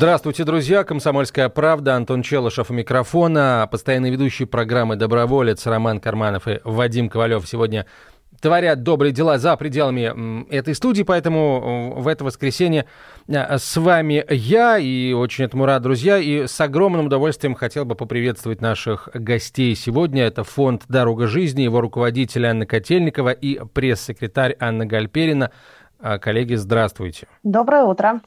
Здравствуйте, друзья. Комсомольская правда. Антон Челышев у микрофона. Постоянный ведущий программы «Доброволец» Роман Карманов и Вадим Ковалев сегодня творят добрые дела за пределами этой студии, поэтому в это воскресенье э, с вами я, и очень этому рад, друзья, и с огромным удовольствием хотел бы поприветствовать наших гостей сегодня. Это фонд «Дорога жизни», его руководитель Анна Котельникова и пресс-секретарь Анна Гальперина – коллеги, здравствуйте. Доброе утро.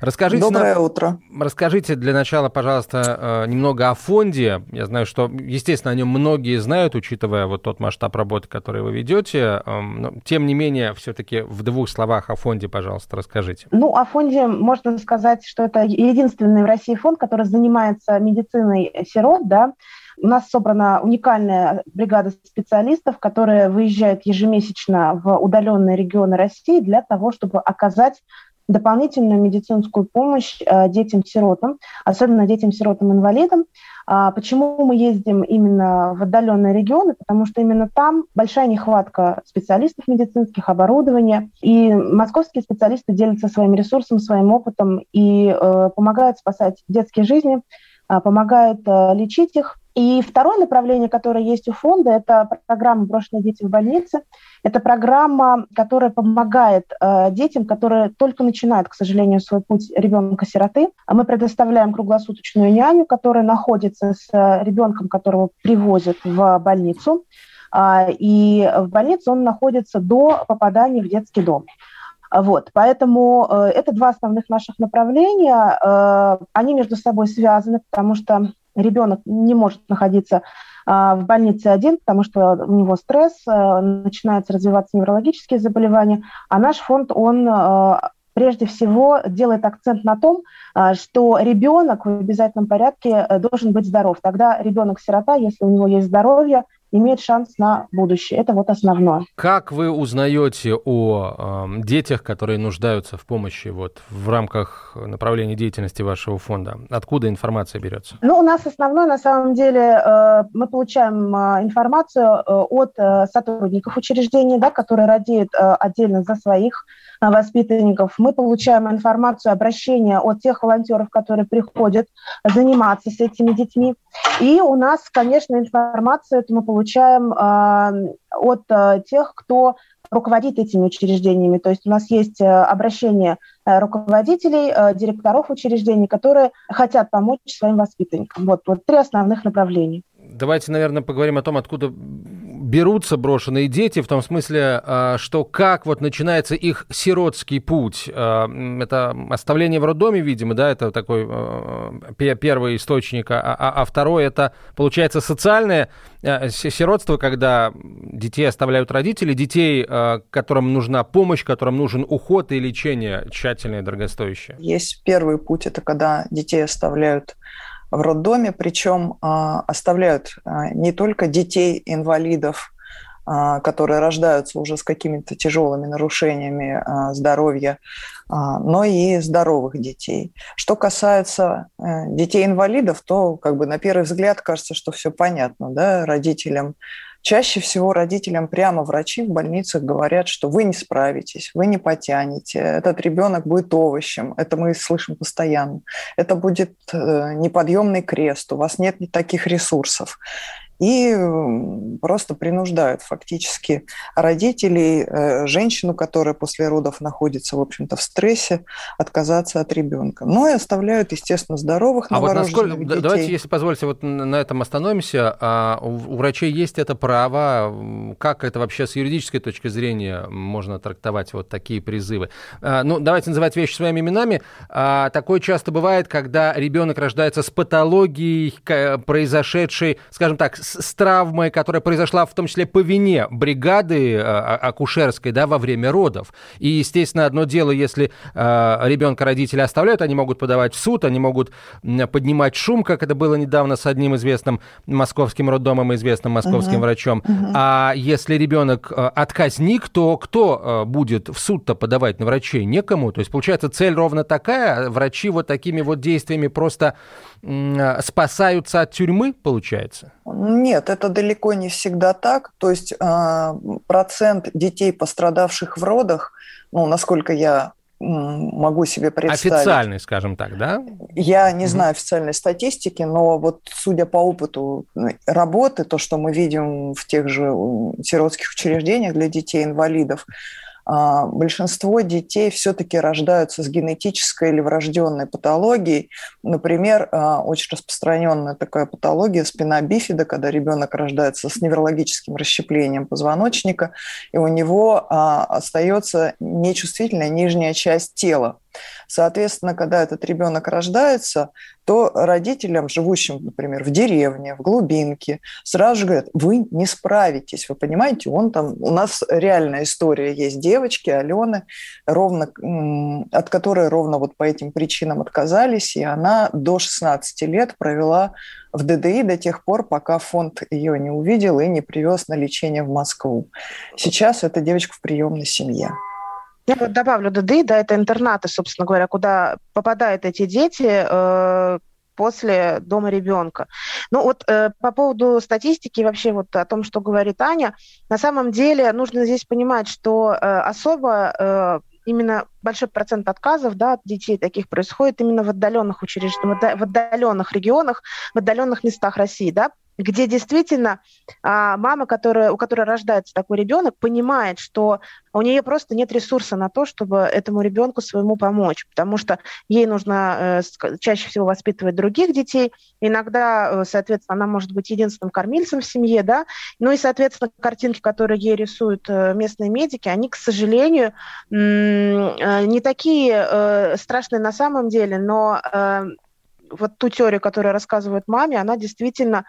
Расскажите Доброе нам, утро. Расскажите для начала, пожалуйста, а, немного о фонде. Я знаю, что, естественно, о нем многие знают, учитывая вот тот масштаб работы, который вы ведете. Но, тем не менее, все-таки в двух словах о фонде, пожалуйста, расскажите. Ну, о фонде можно сказать, что это единственный в России фонд, который занимается медициной сирот, да, у нас собрана уникальная бригада специалистов, которые выезжают ежемесячно в удаленные регионы России для того, чтобы оказать дополнительную медицинскую помощь э, детям-сиротам, особенно детям-сиротам-инвалидам. А почему мы ездим именно в отдаленные регионы? Потому что именно там большая нехватка специалистов медицинских, оборудования. И московские специалисты делятся своим ресурсом, своим опытом и э, помогают спасать детские жизни, э, помогают э, лечить их. И второе направление, которое есть у фонда, это программа «Брошенные дети в больнице». Это программа, которая помогает э, детям, которые только начинают, к сожалению, свой путь ребенка-сироты. Мы предоставляем круглосуточную няню, которая находится с ребенком, которого привозят в больницу. Э, и в больнице он находится до попадания в детский дом. Вот, поэтому э, это два основных наших направления. Э, они между собой связаны, потому что ребенок не может находиться а, в больнице один, потому что у него стресс, а, начинаются развиваться неврологические заболевания, а наш фонд, он а, прежде всего делает акцент на том, что ребенок в обязательном порядке э, должен быть здоров. Тогда ребенок-сирота, если у него есть здоровье, имеет шанс на будущее. Это вот основное. Как вы узнаете о э, детях, которые нуждаются в помощи вот, в рамках направления деятельности вашего фонда? Откуда информация берется? Ну, у нас основное, на самом деле, э, мы получаем э, информацию э, от э, сотрудников учреждений, да, которые радеют э, отдельно за своих воспитанников. Мы получаем информацию, обращения от тех волонтеров, которые приходят заниматься с этими детьми. И у нас, конечно, информацию эту мы получаем э, от э, тех, кто руководит этими учреждениями. То есть у нас есть э, обращение э, руководителей, э, директоров учреждений, которые хотят помочь своим воспитанникам. Вот, вот три основных направления. Давайте, наверное, поговорим о том, откуда берутся брошенные дети, в том смысле, а, что как вот начинается их сиротский путь. А, это оставление в роддоме, видимо, да, это такой а, первый источник, а, а, а второй это, получается, социальное сиротство, когда детей оставляют родители, детей, которым нужна помощь, которым нужен уход и лечение тщательное и дорогостоящее. Есть первый путь, это когда детей оставляют в роддоме, причем а, оставляют а, не только детей-инвалидов, а, которые рождаются уже с какими-то тяжелыми нарушениями здоровья, но и здоровых детей. Что касается э, детей-инвалидов, то как бы на первый взгляд кажется, что все понятно, да, родителям Чаще всего родителям прямо врачи в больницах говорят, что вы не справитесь, вы не потянете, этот ребенок будет овощем, это мы слышим постоянно, это будет э, неподъемный крест, у вас нет таких ресурсов и просто принуждают фактически родителей, э, женщину, которая после родов находится, в общем-то, в стрессе, отказаться от ребенка. Но и оставляют, естественно, здоровых а вот насколько, детей. Давайте, если позволите, вот на этом остановимся. А у врачей есть это право? Как это вообще с юридической точки зрения можно трактовать вот такие призывы? А, ну, давайте называть вещи своими именами. А, такое часто бывает, когда ребенок рождается с патологией, произошедшей, скажем так, с, с травмой, которая произошла в том числе по вине бригады э, акушерской, да, во время родов. И, естественно, одно дело, если э, ребенка родители оставляют, они могут подавать в суд, они могут поднимать шум, как это было недавно с одним известным московским роддомом, известным московским uh-huh. врачом. Uh-huh. А если ребенок э, отказник, то кто будет в суд-то подавать на врачей? Некому. То есть, получается, цель ровно такая. Врачи вот такими вот действиями просто спасаются от тюрьмы, получается? Нет, это далеко не всегда так. То есть процент детей, пострадавших в родах, ну, насколько я могу себе представить. Официальный, скажем так, да? Я не угу. знаю официальной статистики, но вот судя по опыту работы, то, что мы видим в тех же сиротских учреждениях для детей-инвалидов, а, большинство детей все-таки рождаются с генетической или врожденной патологией. Например, а, очень распространенная такая патология спина бифида, когда ребенок рождается с неврологическим расщеплением позвоночника, и у него а, остается нечувствительная нижняя часть тела. Соответственно, когда этот ребенок рождается, то родителям, живущим, например, в деревне, в глубинке, сразу же говорят, вы не справитесь, вы понимаете, он там, у нас реальная история есть девочки, Алены, ровно, от которой ровно вот по этим причинам отказались, и она до 16 лет провела в ДДИ до тех пор, пока фонд ее не увидел и не привез на лечение в Москву. Сейчас эта девочка в приемной семье. Я вот добавлю ДДИ, да, это интернаты, собственно говоря, куда попадают эти дети э, после дома ребенка. Ну вот э, по поводу статистики вообще вот о том, что говорит Аня, на самом деле нужно здесь понимать, что э, особо э, именно большой процент отказов да, от детей таких происходит именно в отдаленных учреждениях, в отдаленных регионах, в отдаленных местах России, да, где действительно а, мама, которая, у которой рождается такой ребенок, понимает, что у нее просто нет ресурса на то, чтобы этому ребенку своему помочь, потому что ей нужно э, чаще всего воспитывать других детей. Иногда, э, соответственно, она может быть единственным кормильцем в семье, да. Ну и, соответственно, картинки, которые ей рисуют э, местные медики, они, к сожалению, э, не такие э, страшные на самом деле, но э, вот ту теорию, которую рассказывает маме, она действительно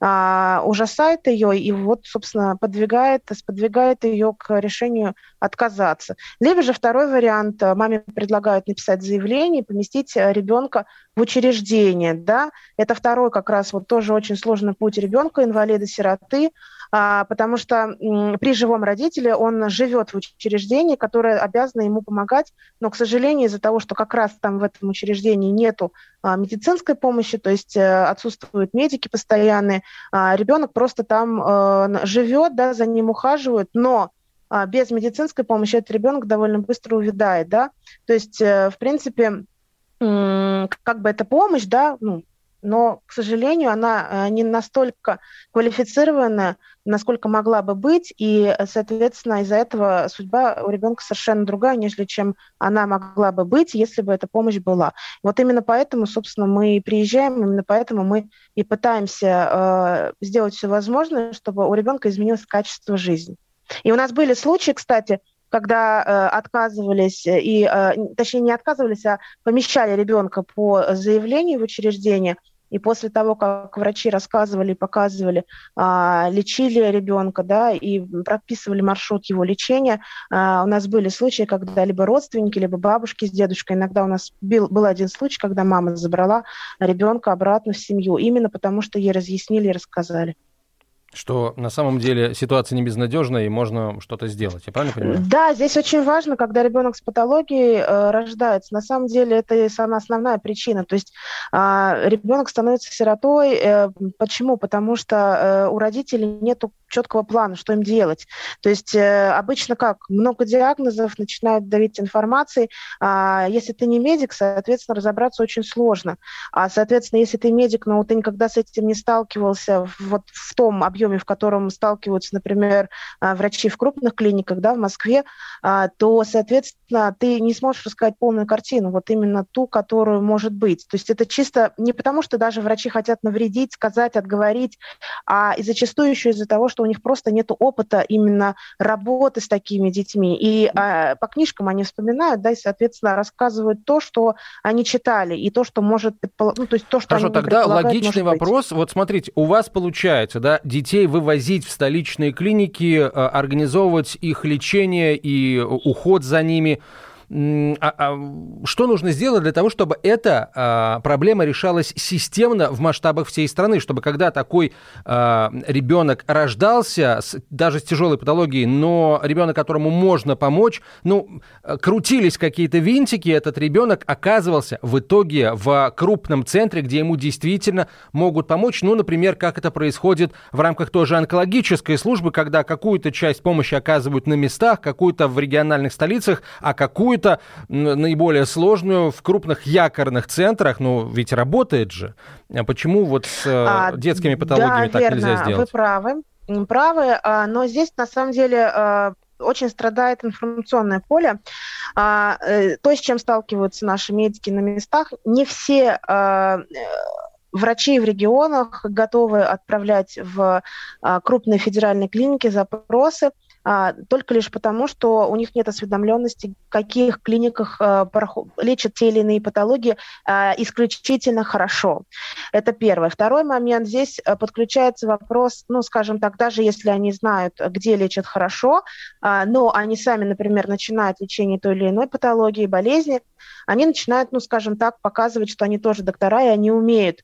а, ужасает ее и вот, собственно, подвигает, сподвигает ее к решению отказаться. Либо же второй вариант, маме предлагают написать заявление поместить э, ребенка в учреждение, да, это второй как раз вот тоже очень сложный путь ребенка, инвалида-сироты, потому что при живом родителе он живет в учреждении, которое обязано ему помогать, но, к сожалению, из-за того, что как раз там в этом учреждении нету а, медицинской помощи, то есть э, отсутствуют медики постоянные, а, ребенок просто там э, живет, да, за ним ухаживают, но без медицинской помощи этот ребенок довольно быстро увядает, да, то есть, э, в принципе, как бы эта помощь, да, ну, но, к сожалению, она э, не настолько квалифицированная, насколько могла бы быть, и, соответственно, из-за этого судьба у ребенка совершенно другая, нежели чем она могла бы быть, если бы эта помощь была. Вот именно поэтому, собственно, мы приезжаем, именно поэтому мы и пытаемся э, сделать все возможное, чтобы у ребенка изменилось качество жизни. И у нас были случаи, кстати, когда э, отказывались, и, э, точнее, не отказывались, а помещали ребенка по заявлению в учреждение – и после того, как врачи рассказывали, показывали, а, лечили ребенка, да, и прописывали маршрут его лечения, а, у нас были случаи, когда либо родственники, либо бабушки с дедушкой, иногда у нас был, был один случай, когда мама забрала ребенка обратно в семью, именно потому что ей разъяснили и рассказали что на самом деле ситуация не безнадежная и можно что-то сделать. Я правильно понимаю? Да, здесь очень важно, когда ребенок с патологией э, рождается. На самом деле это самая основная причина. То есть э, ребенок становится сиротой. Э, почему? Потому что э, у родителей нет четкого плана, что им делать. То есть э, обычно как? Много диагнозов, начинают давить информацией. А если ты не медик, соответственно, разобраться очень сложно. А, соответственно, если ты медик, но ты никогда с этим не сталкивался вот в том объеме объеме, в котором сталкиваются, например, врачи в крупных клиниках, да, в Москве, то, соответственно, ты не сможешь рассказать полную картину, вот именно ту, которую может быть. То есть это чисто не потому, что даже врачи хотят навредить, сказать, отговорить, а и зачастую еще из-за того, что у них просто нет опыта именно работы с такими детьми. И а, по книжкам они вспоминают, да, и, соответственно, рассказывают то, что они читали, и то, что может ну, то есть то, что Хорошо, они тогда логичный вопрос. Быть. Вот смотрите, у вас получается, да, детей вывозить в столичные клиники, э, организовывать их лечение и уход за ними – а, а, что нужно сделать для того, чтобы эта а, проблема решалась системно в масштабах всей страны, чтобы когда такой а, ребенок рождался, с, даже с тяжелой патологией, но ребенок, которому можно помочь, ну, крутились какие-то винтики, этот ребенок оказывался в итоге в крупном центре, где ему действительно могут помочь, ну, например, как это происходит в рамках той же онкологической службы, когда какую-то часть помощи оказывают на местах, какую-то в региональных столицах, а какую какую-то наиболее сложную в крупных якорных центрах, ну, ведь работает же. А почему вот с э, а, детскими патологиями да, так верно, нельзя сделать? вы правы, правы, а, но здесь на самом деле а, очень страдает информационное поле. Э, то, с чем сталкиваются наши медики на местах, не все э, врачи в регионах готовы отправлять в крупные федеральные клиники запросы а, только лишь потому, что у них нет осведомленности, в каких клиниках а, лечат те или иные патологии а, исключительно хорошо. Это первое. Второй момент. Здесь подключается вопрос, ну, скажем так, даже если они знают, где лечат хорошо, но они сами, например, начинают лечение той или иной патологии, болезни, они начинают, ну, скажем так, показывать, что они тоже доктора, и они умеют.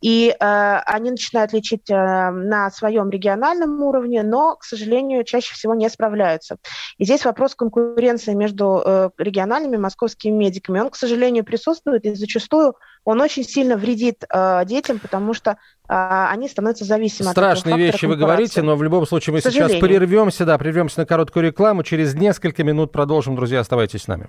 И э, они начинают лечить э, на своем региональном уровне, но, к сожалению, чаще всего не справляются. И здесь вопрос конкуренции между э, региональными московскими медиками, он, к сожалению, присутствует, и зачастую он очень сильно вредит э, детям, потому что э, они становятся зависимы Страшные от этого вещи вы говорите, но в любом случае мы сейчас прервемся, да, прервемся на короткую рекламу. Через несколько минут продолжим. Друзья, оставайтесь с нами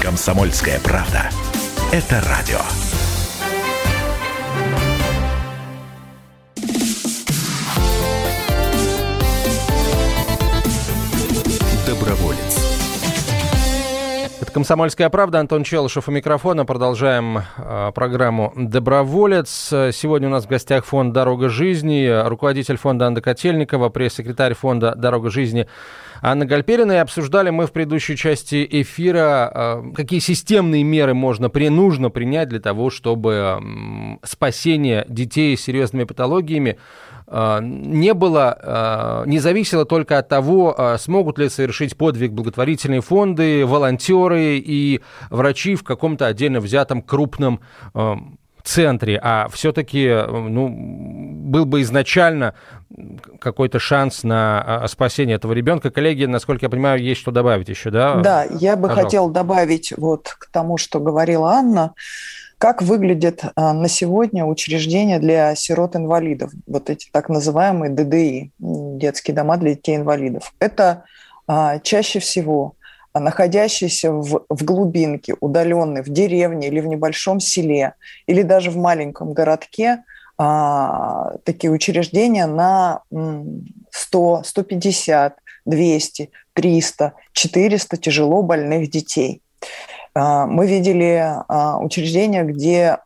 Комсомольская правда. Это радио. «Комсомольская правда». Антон Челышев у микрофона. Продолжаем э, программу «Доброволец». Сегодня у нас в гостях фонд «Дорога жизни», руководитель фонда Анна Котельникова, пресс-секретарь фонда «Дорога жизни» Анна Гальперина. И обсуждали мы в предыдущей части эфира, э, какие системные меры можно, при, нужно принять для того, чтобы э, спасение детей с серьезными патологиями не было, не зависело только от того, смогут ли совершить подвиг благотворительные фонды, волонтеры и врачи в каком-то отдельно взятом крупном центре, а все-таки ну, был бы изначально какой-то шанс на спасение этого ребенка. Коллеги, насколько я понимаю, есть что добавить еще, да? Да, я бы хотела добавить вот к тому, что говорила Анна. Как выглядит а, на сегодня учреждение для сирот-инвалидов, вот эти так называемые ДДИ, детские дома для детей-инвалидов? Это а, чаще всего находящиеся в, в глубинке, удаленные, в деревне или в небольшом селе, или даже в маленьком городке, а, такие учреждения на 100, 150, 200, 300, 400 тяжело больных детей. А, мы видели а, учреждения, где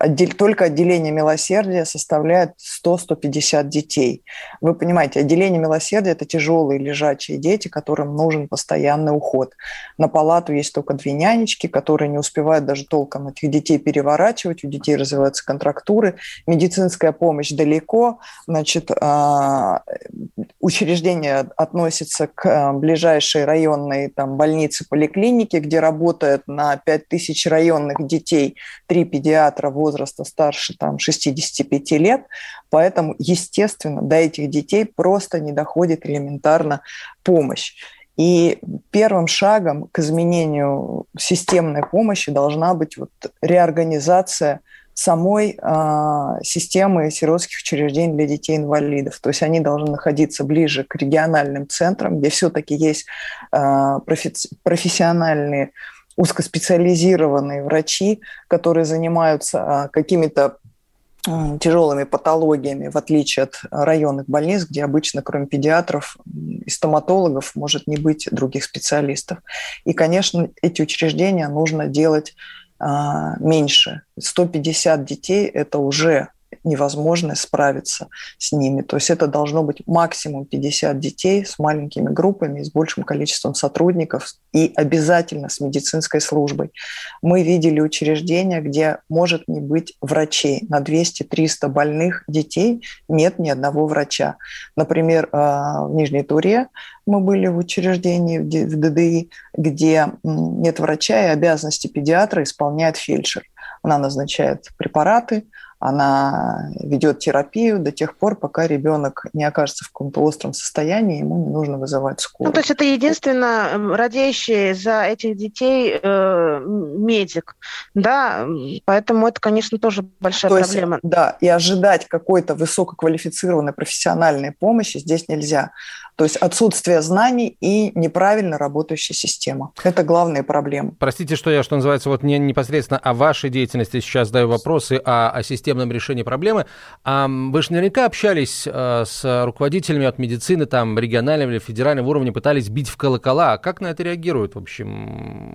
отдел, только отделение милосердия составляет 100-150 детей. Вы понимаете, отделение милосердия – это тяжелые лежачие дети, которым нужен постоянный уход. На палату есть только две нянечки, которые не успевают даже толком этих детей переворачивать, у детей развиваются контрактуры, медицинская помощь далеко, значит, а, учреждение относится к а, ближайшей районной там, больнице, поликлинике, где работает на 5000 районных детей три педиатра в возраста старше там, 65 лет, поэтому, естественно, до этих детей просто не доходит элементарно помощь. И первым шагом к изменению системной помощи должна быть вот реорганизация самой э, системы сиротских учреждений для детей-инвалидов. То есть они должны находиться ближе к региональным центрам, где все-таки есть э, профи- профессиональные узкоспециализированные врачи, которые занимаются э, какими-то тяжелыми патологиями, в отличие от районных больниц, где обычно кроме педиатров и стоматологов может не быть других специалистов. И, конечно, эти учреждения нужно делать а, меньше. 150 детей – это уже невозможно справиться с ними. То есть это должно быть максимум 50 детей с маленькими группами, с большим количеством сотрудников и обязательно с медицинской службой. Мы видели учреждения, где может не быть врачей. На 200-300 больных детей нет ни одного врача. Например, а, в Нижней Туре мы были в учреждении в ДДИ, где нет врача и обязанности педиатра исполняет фельдшер. Она назначает препараты, она ведет терапию до тех пор, пока ребенок не окажется в каком-то остром состоянии, ему не нужно вызывать скорую. Ну, то есть это единственно радеющий за этих детей э, медик, да, поэтому это, конечно, тоже большая то проблема. Есть, да, и ожидать какой-то высококвалифицированной профессиональной помощи здесь нельзя. То есть отсутствие знаний и неправильно работающая система. Это главные проблемы. Простите, что я, что называется, вот не непосредственно о вашей деятельности сейчас задаю вопросы, а о системном решении проблемы. Вы же наверняка общались э, с руководителями от медицины, там, регионального или федерального уровня, пытались бить в колокола. А как на это реагируют, в общем,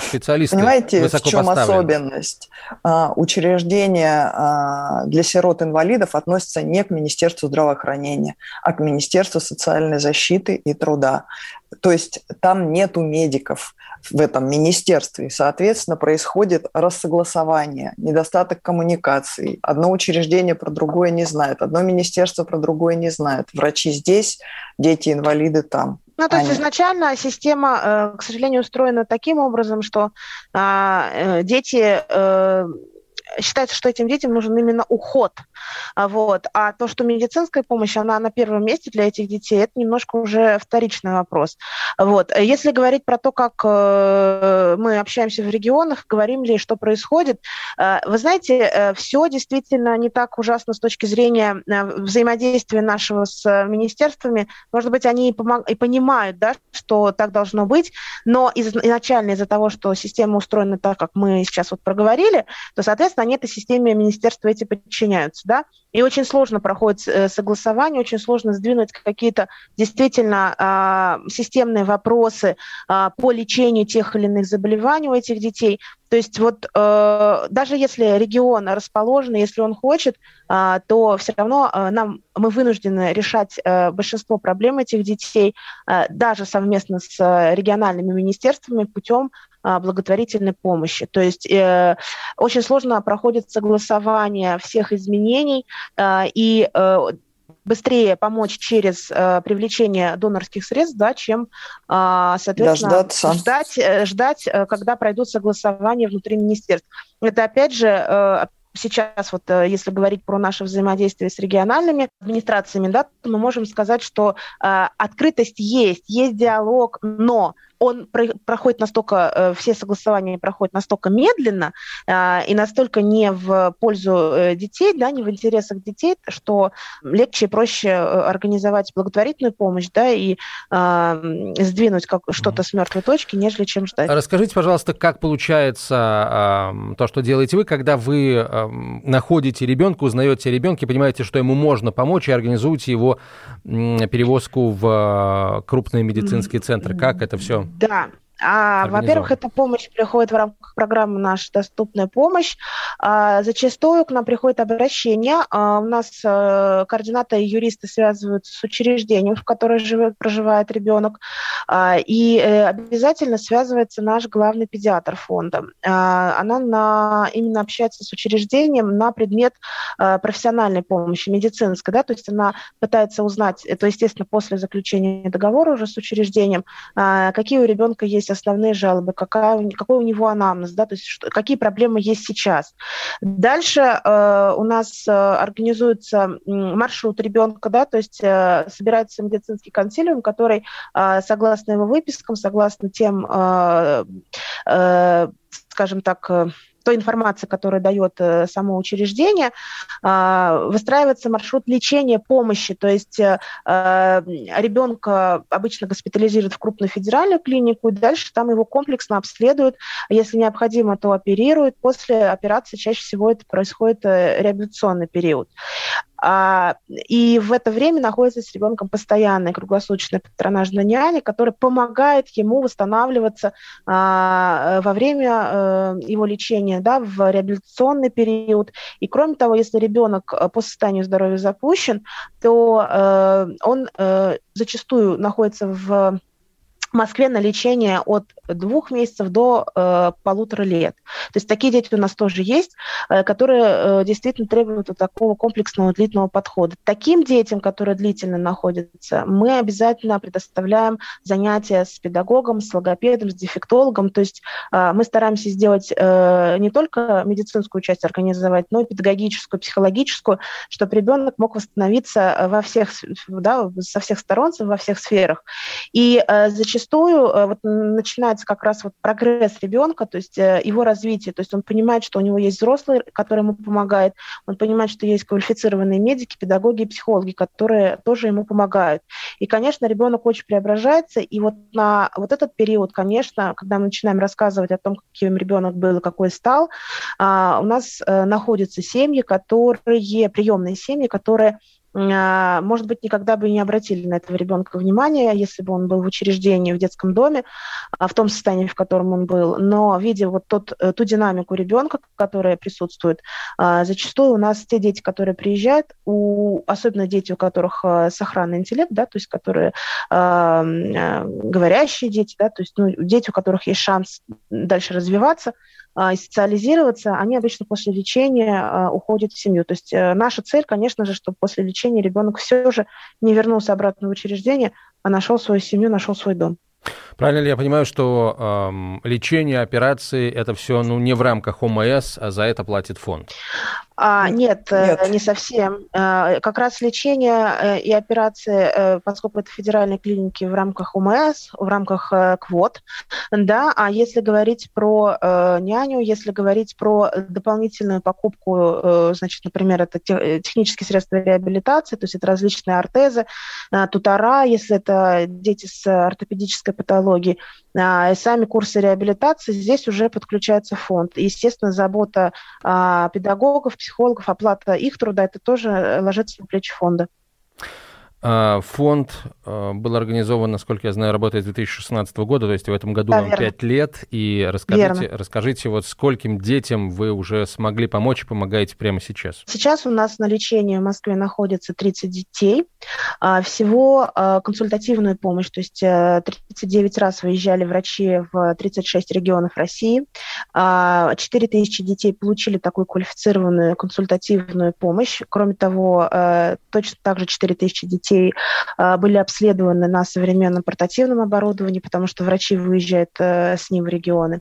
специалисты Понимаете, в чем особенность? А, учреждения а, для сирот-инвалидов относятся не к Министерству здравоохранения, а к Министерству социальной защиты и труда. То есть там нету медиков в этом министерстве. И, соответственно, происходит рассогласование, недостаток коммуникации. Одно учреждение про другое не знает, одно министерство про другое не знает. Врачи здесь, дети-инвалиды там. Ну, то есть изначально система, э, к сожалению, устроена таким образом, что а, э, дети э, считается, что этим детям нужен именно уход. А, вот. А то, что медицинская помощь, она на первом месте для этих детей, это немножко уже вторичный вопрос. Вот. Если говорить про то, как э, мы общаемся в регионах, говорим ли, что происходит, э, вы знаете, э, все действительно не так ужасно с точки зрения взаимодействия нашего с министерствами. Может быть, они и, помог... и понимают, да, что так должно быть, но изначально из-за того, что система устроена так, как мы сейчас вот проговорили, то, соответственно, они этой системе министерства эти подчиняются, да, и очень сложно проходит э, согласование, очень сложно сдвинуть какие-то действительно а, системные вопросы а, по лечению тех или иных заболеваний у этих детей. То есть вот э, даже если регион расположен, если он хочет, э, то все равно э, нам мы вынуждены решать э, большинство проблем этих детей э, даже совместно с э, региональными министерствами путем э, благотворительной помощи. То есть э, очень сложно проходит согласование всех изменений э, и э, быстрее помочь через э, привлечение донорских средств, да, чем, э, соответственно, Дождаться. ждать, э, ждать, э, когда пройдут согласования внутри министерств. Это, опять же, э, сейчас вот если говорить про наше взаимодействие с региональными администрациями, да, то мы можем сказать, что э, открытость есть, есть диалог, но он про проходит настолько, э, все согласования проходят настолько медленно э, и настолько не в пользу э, детей, да, не в интересах детей, что легче и проще э, организовать благотворительную помощь, да, и э, сдвинуть как что-то с мертвой точки, нежели чем ждать. Расскажите, пожалуйста, как получается э, то, что делаете вы, когда вы э, находите ребенка, узнаете ребенка, понимаете, что ему можно помочь и организуете его э, перевозку в э, крупные медицинские центры. Как это все да, а, во-первых, эта помощь приходит в рамках программы «Наша доступная помощь». А, зачастую к нам приходит обращение. А, у нас а, координаторы и юристы связываются с учреждением, в котором живет, проживает ребенок. А, и а, обязательно связывается наш главный педиатр фонда. А, она на, именно общается с учреждением на предмет а, профессиональной помощи, медицинской. Да? То есть она пытается узнать, это, естественно, после заключения договора уже с учреждением, а, какие у ребенка есть есть основные жалобы, какая, какой у него анамнез, да, то есть что, какие проблемы есть сейчас. Дальше э, у нас э, организуется маршрут ребенка, да, то есть э, собирается медицинский консилиум, который, э, согласно его выпискам, согласно тем, э, э, скажем так, э, той информации, которую дает э, само учреждение, э, выстраивается маршрут лечения, помощи. То есть э, ребенка обычно госпитализируют в крупную федеральную клинику, и дальше там его комплексно обследуют. Если необходимо, то оперируют. После операции чаще всего это происходит реабилитационный период. А, и в это время находится с ребенком постоянная круглосуточная патронажная няня, которая помогает ему восстанавливаться а, во время а, его лечения, да, в реабилитационный период. И кроме того, если ребенок э, по состоянию здоровья запущен, то а, он зачастую находится в Москве на лечение от двух месяцев до э, полутора лет. То есть такие дети у нас тоже есть, э, которые э, действительно требуют вот такого комплексного длительного подхода. Таким детям, которые длительно находятся, мы обязательно предоставляем занятия с педагогом, с логопедом, с дефектологом. То есть э, мы стараемся сделать не только медицинскую часть организовать, но и педагогическую, психологическую, чтобы ребенок мог восстановиться во всех, да, со всех сторон, во всех сферах. И зачастую вот начинается как раз вот прогресс ребенка, то есть его развитие, то есть он понимает, что у него есть взрослый, который ему помогает, он понимает, что есть квалифицированные медики, педагоги и психологи, которые тоже ему помогают. И, конечно, ребенок очень преображается, и вот на вот этот период, конечно, когда мы начинаем рассказывать о том, каким ребенок был и какой стал, а, у нас э, находятся семьи, которые, приемные семьи, которые может быть, никогда бы не обратили на этого ребенка внимания, если бы он был в учреждении, в детском доме, а, в том состоянии, в котором он был. Но видя вот тот, э, ту динамику ребенка, которая присутствует, а, зачастую у нас те дети, которые приезжают, у, особенно дети, у которых сохранный интеллект, да, то есть которые говорящие дети, да, то есть ну, дети, у которых есть шанс дальше развиваться, и социализироваться, они обычно после лечения уходят в семью. То есть э, наша цель, конечно же, чтобы после лечения ребенок все же не вернулся обратно в учреждение, а нашел свою семью, нашел свой дом. Правильно ли я понимаю, что эм, лечение, операции это все ну, не в рамках ОМС, а за это платит фонд? А, нет, э, нет, не совсем. А, как раз лечение э, и операции, э, поскольку это федеральные клиники в рамках УМС, в рамках квот, да, а если говорить про няню, если говорить про дополнительную покупку, значит, например, это технические средства реабилитации, то есть это различные ортезы, тутора, если это дети с ортопедической патологией, а, и сами курсы реабилитации, здесь уже подключается фонд. Естественно, забота педагогов, психологов, оплата их труда, это тоже э, ложится на плечи фонда. А, фонд а, был организован, насколько я знаю, работает с 2016 года, то есть в этом году да, вам верно. 5 лет. И расскажите, расскажите, вот скольким детям вы уже смогли помочь и помогаете прямо сейчас? Сейчас у нас на лечении в Москве находится 30 детей. А, всего консультативную помощь, то есть 39 э, раз выезжали врачи в 36 регионов России. 4 тысячи детей получили такую квалифицированную консультативную помощь. Кроме того, э, точно так же 4 тысячи детей детей а, были обследованы на современном портативном оборудовании, потому что врачи выезжают э, с ним в регионы.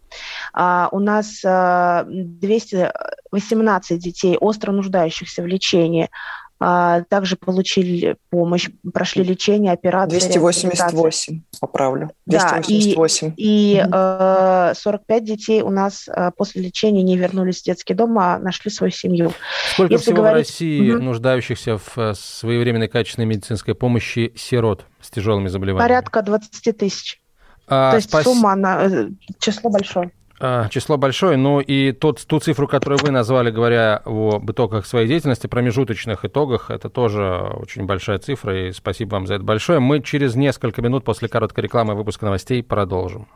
А, у нас 218 э, детей, остро нуждающихся в лечении, также получили помощь, прошли лечение, операции. 288, поправлю. 288. Да, и, и э, 45 детей у нас э, после лечения не вернулись в детский дом, а нашли свою семью. Сколько Если всего говорить... в России угу. нуждающихся в э, своевременной качественной медицинской помощи сирот с тяжелыми заболеваниями? Порядка 20 тысяч. А, То есть спас... сумма, она, э, число большое. А, число большое, но и тот, ту цифру, которую вы назвали, говоря об итогах своей деятельности, промежуточных итогах, это тоже очень большая цифра, и спасибо вам за это большое. Мы через несколько минут после короткой рекламы выпуска новостей продолжим.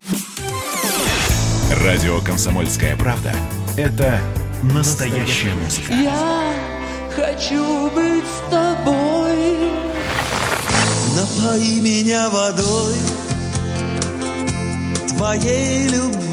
Радио «Комсомольская правда» — это настоящая музыка. Я хочу быть с тобой, напои меня водой твоей любви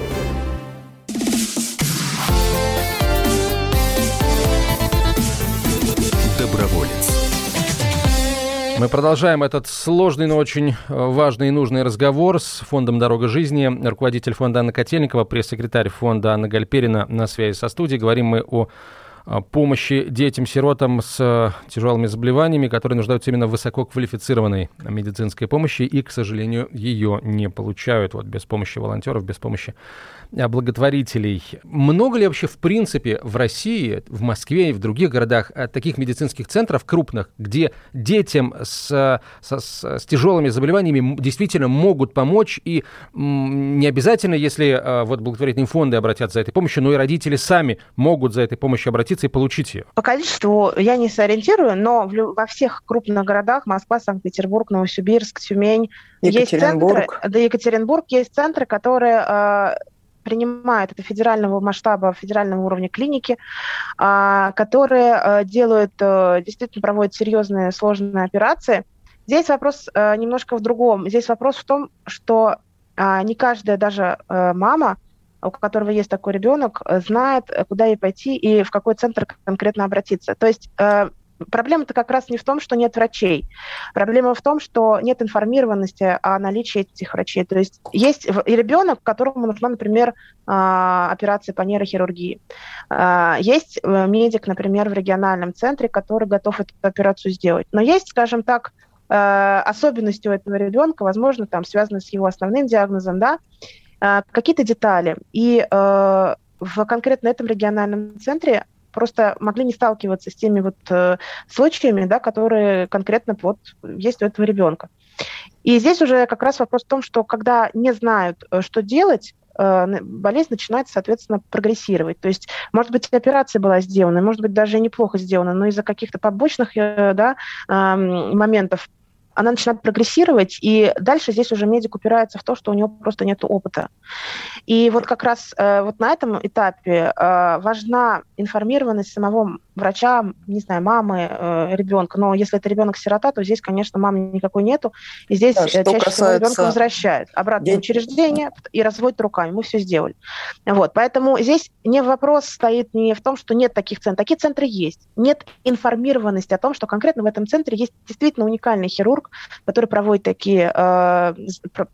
Мы продолжаем этот сложный, но очень э, важный и нужный разговор с фондом «Дорога жизни». Руководитель фонда Анна Котельникова, пресс-секретарь фонда Анна Гальперина на связи со студией. Говорим мы о помощи детям-сиротам с э, тяжелыми заболеваниями, которые нуждаются именно в высококвалифицированной медицинской помощи и, к сожалению, ее не получают вот, без помощи волонтеров, без помощи Э, благотворителей. Много ли вообще в принципе в России, в Москве и в других городах э, таких медицинских центров крупных, где детям с, с, с, с тяжелыми заболеваниями действительно могут помочь и не обязательно, если э, вот благотворительные фонды обратятся за этой помощью, но и родители сами могут за этой помощью обратиться и получить ее? По количеству я не сориентирую, но в, во всех крупных городах Москва, Санкт-Петербург, Новосибирск, Тюмень есть центры, да Екатеринбург есть центры, которые принимают это федерального масштаба, федерального уровня клиники, а, которые э, делают, э, действительно проводят серьезные сложные операции. Здесь вопрос э, немножко в другом. Здесь вопрос в том, что а, не каждая даже мама, у которого есть такой ребенок, знает, куда ей пойти и в какой центр конкретно обратиться. То есть Проблема-то как раз не в том, что нет врачей. Проблема в том, что нет информированности о наличии этих врачей. То есть есть и ребенок, которому нужна, например, а, операция по нейрохирургии. А, есть э, медик, например, в региональном центре, который готов эту операцию сделать. Но есть, скажем так, э, особенностью этого ребенка, возможно, там связаны с его основным диагнозом, да, э, какие-то детали. И в конкретно этом региональном центре просто могли не сталкиваться с теми вот э, случаями, да, которые конкретно вот есть у этого ребенка. И здесь уже как раз вопрос в том, что когда не знают, э, что делать, э, болезнь начинает, соответственно, прогрессировать. То есть, может быть, операция была сделана, может быть, даже неплохо сделана, но из-за каких-то побочных э, да, моментов она начинает прогрессировать, и дальше здесь уже медик упирается в то, что у него просто нет опыта. И вот как раз э, вот на этом этапе э, важна информированность самого врача, не знаю, мамы э, ребенка. Но если это ребенок-сирота, то здесь, конечно, мамы никакой нету. И здесь да, чаще касается... всего ребенка возвращают обратно Дет... в учреждение и разводят руками. Мы все сделали. Вот. Поэтому здесь не вопрос стоит не в том, что нет таких центров. Такие центры есть. Нет информированности о том, что конкретно в этом центре есть действительно уникальный хирург, который проводит такие, э,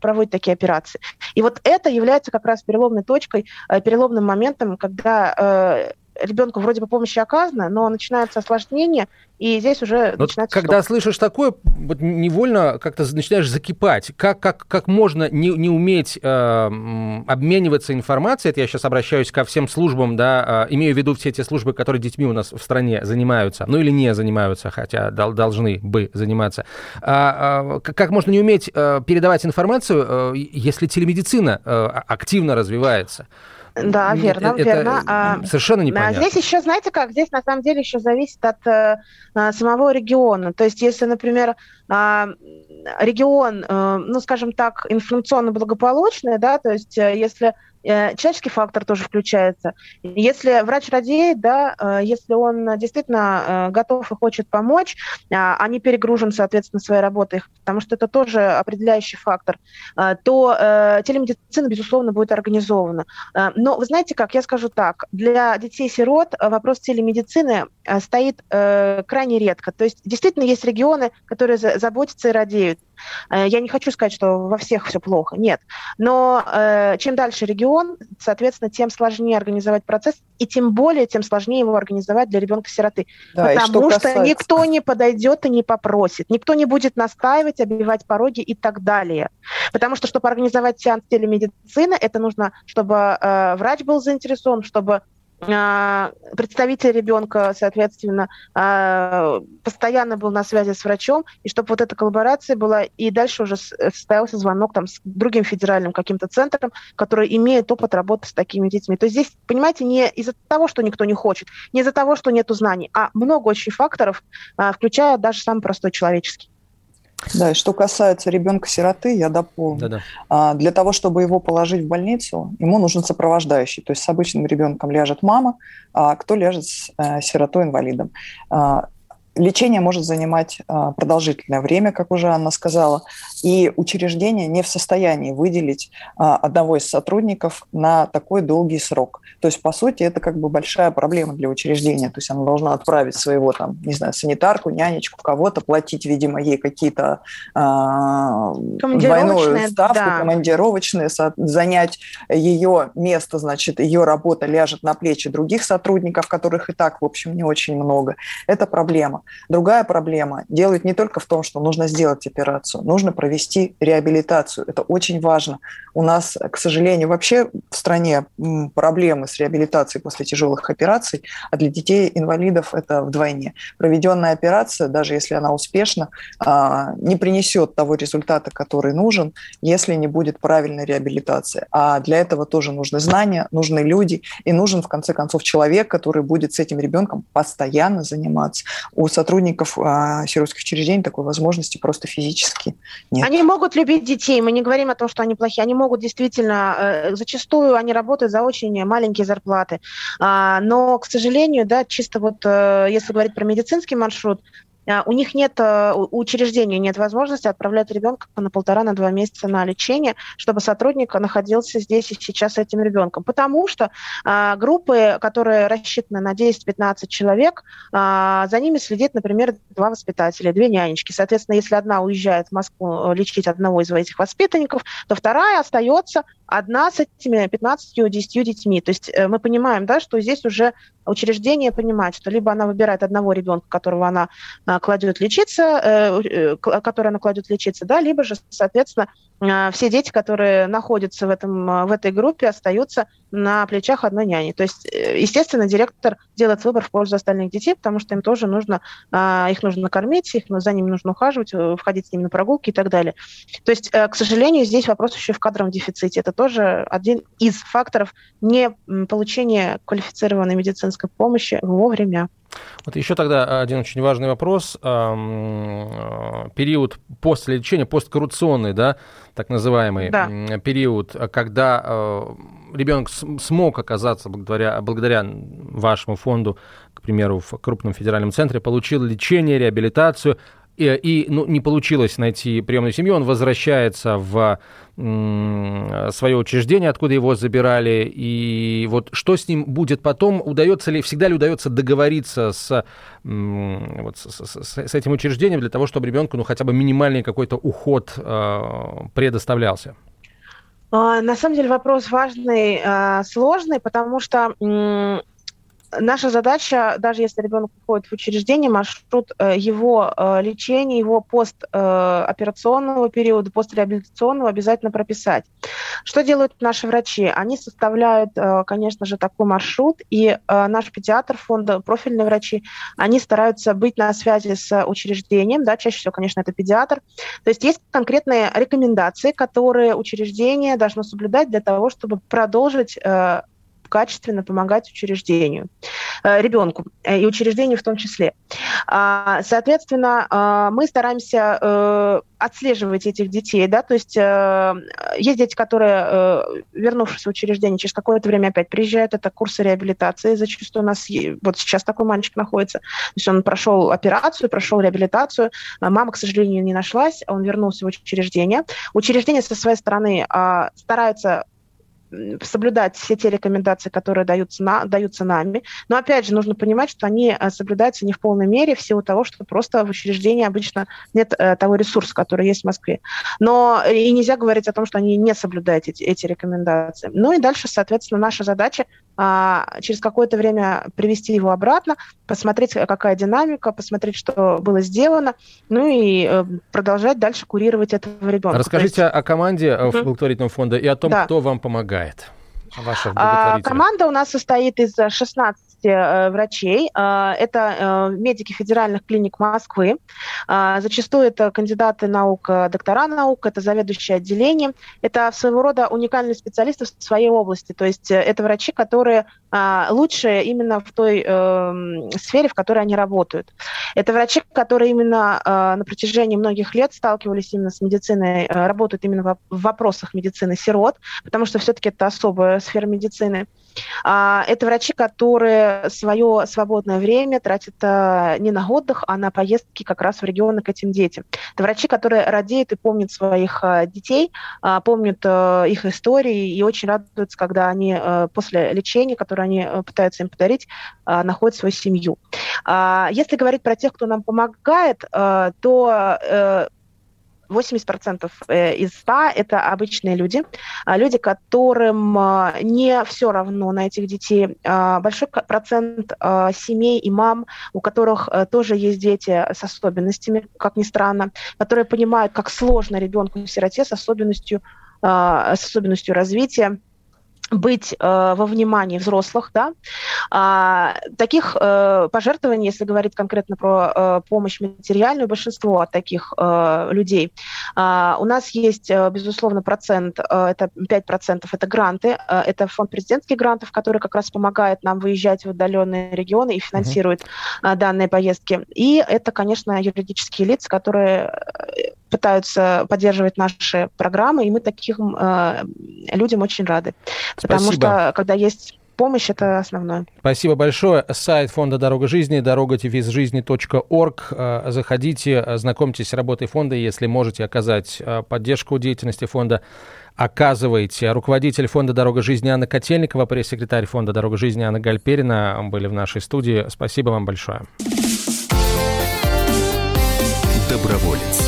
проводит такие операции. И вот это является как раз переломной точкой, э, переломным моментом, когда э, ребенку вроде бы помощи оказана, но начинается осложнение, и здесь уже Но начинается Когда штука. слышишь такое, вот невольно как-то начинаешь закипать. Как, как, как можно не, не уметь э, обмениваться информацией, это я сейчас обращаюсь ко всем службам, да, э, имею в виду все те службы, которые детьми у нас в стране занимаются, ну или не занимаются, хотя дол- должны бы заниматься. А, а, как можно не уметь э, передавать информацию, э, если телемедицина э, активно развивается? Да, верно, это верно. А, совершенно непонятно. Здесь еще, знаете как, здесь на самом деле еще зависит от э, а, самого региона. То есть если, например, а, регион, э, ну, скажем так, информационно благополучный, да, то есть э, если Э, человеческий фактор тоже включается. Если врач радеет, да, э, если он действительно э, готов и хочет помочь, а не перегружен, соответственно, своей работой, потому что это тоже определяющий фактор, то телемедицина, безусловно, будет организована. Но вы знаете как, я скажу так, для детей-сирот вопрос телемедицины стоит крайне редко. То есть действительно есть регионы, которые заботятся и радеют. Я не хочу сказать, что во всех все плохо, нет. Но чем дальше регион, соответственно, тем сложнее организовать процесс, и тем более, тем сложнее его организовать для ребенка-сироты. Да, Потому что, касается... никто не подойдет и не попросит, никто не будет настаивать, обивать пороги и так далее. Потому что, чтобы организовать сеанс телемедицины, это нужно, чтобы э, врач был заинтересован, чтобы представитель ребенка, соответственно, а, постоянно был на связи с врачом, и чтобы вот эта коллаборация была, и дальше уже состоялся звонок там с другим федеральным каким-то центром, который имеет опыт работы с такими детьми. То есть здесь, понимаете, не из-за того, что никто не хочет, не из-за того, что нет знаний, а много очень факторов, а, включая даже самый простой человеческий. Да, и что касается ребенка-сироты, я дополню. Да-да. А, Для того, чтобы его положить в больницу, ему нужен сопровождающий. То есть с обычным ребенком ляжет мама, а кто ляжет с э, сиротой-инвалидом. А, Лечение может занимать а, продолжительное время, как уже Анна сказала, и учреждение не в состоянии выделить а, одного из сотрудников на такой долгий срок. То есть, по сути, это как бы большая проблема для учреждения. То есть она должна отправить своего, там, не знаю, санитарку, нянечку, кого-то, платить, видимо, ей какие-то а, двойную ставку, да. командировочные, занять ее место, значит, ее работа ляжет на плечи других сотрудников, которых и так, в общем, не очень много. Это проблема. Другая проблема делает не только в том, что нужно сделать операцию, нужно провести реабилитацию. Это очень важно. У нас, к сожалению, вообще в стране проблемы с реабилитацией после тяжелых операций, а для детей-инвалидов это вдвойне. Проведенная операция, даже если она успешна, а, не принесет того результата, который нужен, если не будет правильной реабилитации. А для этого тоже нужны знания, нужны люди и нужен, в конце концов, человек, который будет с этим ребенком постоянно заниматься. У сотрудников а, сиротских учреждений такой возможности просто физически нет. Они могут любить детей, мы не говорим о том, что они плохие, они могут действительно, э, зачастую они работают за очень маленькие зарплаты, А, но, к сожалению, да, чисто вот, э, если говорить про медицинский маршрут, у них нет, э, у учреждения нет возможности отправлять ребенка на полтора-на два месяца на лечение, чтобы сотрудник находился здесь и сейчас с этим ребенком. Потому что а, группы, которые рассчитаны на 10-15 человек, а, за ними следит, например, два воспитателя, две нянечки. Соответственно, если одна уезжает в Москву э, лечить одного из этих воспитанников, то вторая остается одна с этими 15-10 детьми. То есть э, мы понимаем, да, что здесь уже учреждение понимает, что либо она выбирает одного ребенка, которого она а, кладет лечиться, э, э, который она кладет лечиться, да, либо же, соответственно, все дети, которые находятся в, этом, а, в этой группе, остаются на плечах одной няни. То есть, э, естественно, директор делает выбор в пользу остальных детей, потому что им тоже нужно, а, их нужно кормить, их, за ними нужно ухаживать, э, входить с ними на прогулки и так далее. То есть, э, к сожалению, здесь вопрос еще в кадровом дефиците. Это тоже один из факторов не получения квалифицированной медицинской помощи вовремя. Вот еще тогда один очень важный вопрос. Э, Период после лечения, посткоррупционный, да, так называемый Да. период, когда э, ребенок смог оказаться благодаря, благодаря вашему фонду, к примеру, в крупном федеральном центре, получил лечение, реабилитацию, и, и, ну, не получилось найти приемную семью, он возвращается в свое учреждение, откуда его забирали, и вот что с ним будет потом, удается ли, всегда ли удается договориться с, вот, с, с- с- этим учреждением для того, чтобы ребенку ну, хотя бы минимальный какой-то уход э, предоставлялся? А, На самом деле вопрос важный, а, сложный, потому что наша задача, даже если ребенок уходит в учреждение, маршрут э, его э, лечения, его постоперационного периода, постреабилитационного обязательно прописать. Что делают наши врачи? Они составляют, э, конечно же, такой маршрут, и э, наш педиатр фонда, профильные врачи, они стараются быть на связи с учреждением, да, чаще всего, конечно, это педиатр. То есть есть конкретные рекомендации, которые учреждение должно соблюдать для того, чтобы продолжить э, качественно помогать учреждению, э, ребенку э, и учреждению в том числе. А, Соответственно, а, мы стараемся э, отслеживать этих детей, да, то есть э, есть дети, которые, э, вернувшись в учреждение, через какое-то время опять приезжают, это курсы реабилитации, зачастую у нас, вот сейчас такой мальчик находится, то есть он прошел операцию, прошел реабилитацию, а мама, к сожалению, не нашлась, он вернулся в учреждение. Учреждение со своей стороны а, старается м, соблюдать все те рекомендации, которые даются, на, даются нами. Но опять же, нужно понимать, что они э, соблюдаются не в полной мере в силу того, что просто в учреждении обычно нет э, того ресурса, который есть в Москве. Но и нельзя говорить о том, что они не соблюдают эти, эти рекомендации. Ну и дальше, соответственно, наша задача а, через какое-то время привести его обратно, посмотреть, э, какая динамика, посмотреть, что было сделано, ну и э, продолжать дальше курировать этого ребенка. Расскажите есть- о команде э, Мгм. благотворительного фонда и о том, Да. кто вам помогает. Ваших А, благотворителей. Команда у нас состоит из э, 16 э, врачей. А, Это э, медики федеральных клиник Москвы. А, Зачастую это кандидаты наук, э, доктора наук, это заведующие отделением. Это своего рода уникальные специалисты в своей области. То есть э, это врачи, которые а, лучшие именно в той эм, сфере, в которой они работают. Это врачи, которые именно на протяжении многих лет сталкивались именно с медициной, работают именно в вопросах медицины сирот, потому что все-таки это особая сфера медицины. А, это врачи, которые свое свободное время тратят а, не на отдых, а на поездки как раз в регионы к этим детям. Это врачи, которые радеют и помнят своих а, детей, помнят их истории и очень радуются, когда они после лечения, которое они пытаются им подарить, находят свою семью. Если говорить про тех, кто нам помогает, то э, 80% э, из 100 – это обычные люди, а люди, которым а, не все равно на этих детей. А, большой процент семей и мам, у которых э, тоже есть дети с особенностями, как ни странно, которые понимают, как сложно ребенку-сироте с особенностью, с особенностью развития быть э, во внимании взрослых, да, а, таких э, пожертвований, если говорить конкретно про э, помощь материальную, большинство таких э, людей. А, у нас есть, э, безусловно, процент, э, это 5%, это гранты, э, это фонд президентских грантов, который как раз помогает нам выезжать в удаленные регионы и финансирует uh-huh. э, данные поездки. И это, конечно, юридические лица, которые э, пытаются поддерживать наши программы, и мы таким э, людям очень рады. Спасибо. Потому что когда есть помощь это основное. Спасибо большое. Сайт фонда «Дорога жизни» дорога-жизни.орг. Э, заходите, знакомьтесь с работой фонда, если можете оказать э, поддержку деятельности фонда оказываете. Руководитель фонда «Дорога жизни» Анна Котельникова, пресс-секретарь фонда «Дорога жизни» Анна Гальперина были в нашей студии. Спасибо вам большое. Доброволец.